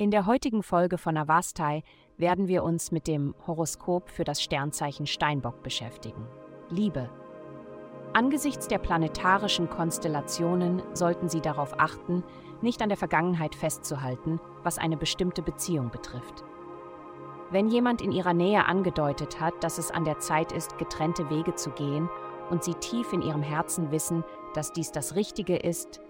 In der heutigen Folge von Avastai werden wir uns mit dem Horoskop für das Sternzeichen Steinbock beschäftigen. Liebe. Angesichts der planetarischen Konstellationen sollten Sie darauf achten, nicht an der Vergangenheit festzuhalten, was eine bestimmte Beziehung betrifft. Wenn jemand in Ihrer Nähe angedeutet hat, dass es an der Zeit ist, getrennte Wege zu gehen und Sie tief in Ihrem Herzen wissen, dass dies das Richtige ist,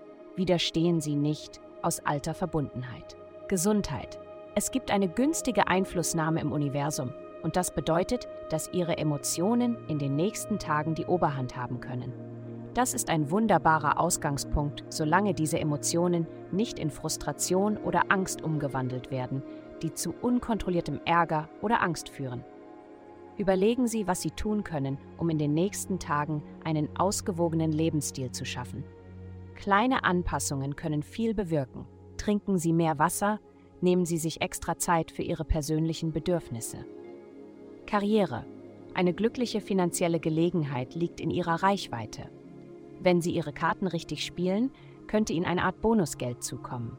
widerstehen Sie nicht aus alter Verbundenheit. Gesundheit. Es gibt eine günstige Einflussnahme im Universum und das bedeutet, dass Ihre Emotionen in den nächsten Tagen die Oberhand haben können. Das ist ein wunderbarer Ausgangspunkt, solange diese Emotionen nicht in Frustration oder Angst umgewandelt werden, die zu unkontrolliertem Ärger oder Angst führen. Überlegen Sie, was Sie tun können, um in den nächsten Tagen einen ausgewogenen Lebensstil zu schaffen. Kleine Anpassungen können viel bewirken. Trinken Sie mehr Wasser, nehmen Sie sich extra Zeit für Ihre persönlichen Bedürfnisse. Karriere. Eine glückliche finanzielle Gelegenheit liegt in Ihrer Reichweite. Wenn Sie Ihre Karten richtig spielen, könnte Ihnen eine Art Bonusgeld zukommen.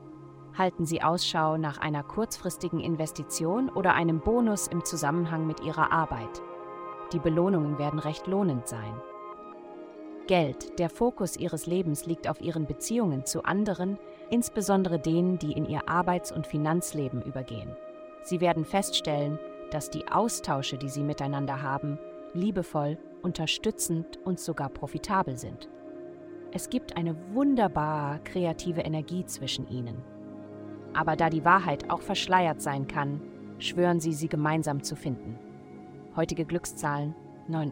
Halten Sie Ausschau nach einer kurzfristigen Investition oder einem Bonus im Zusammenhang mit Ihrer Arbeit. Die Belohnungen werden recht lohnend sein. Geld, der Fokus ihres Lebens liegt auf ihren Beziehungen zu anderen, insbesondere denen, die in ihr Arbeits- und Finanzleben übergehen. Sie werden feststellen, dass die Austausche, die sie miteinander haben, liebevoll, unterstützend und sogar profitabel sind. Es gibt eine wunderbar kreative Energie zwischen ihnen. Aber da die Wahrheit auch verschleiert sein kann, schwören sie, sie gemeinsam zu finden. Heutige Glückszahlen 9.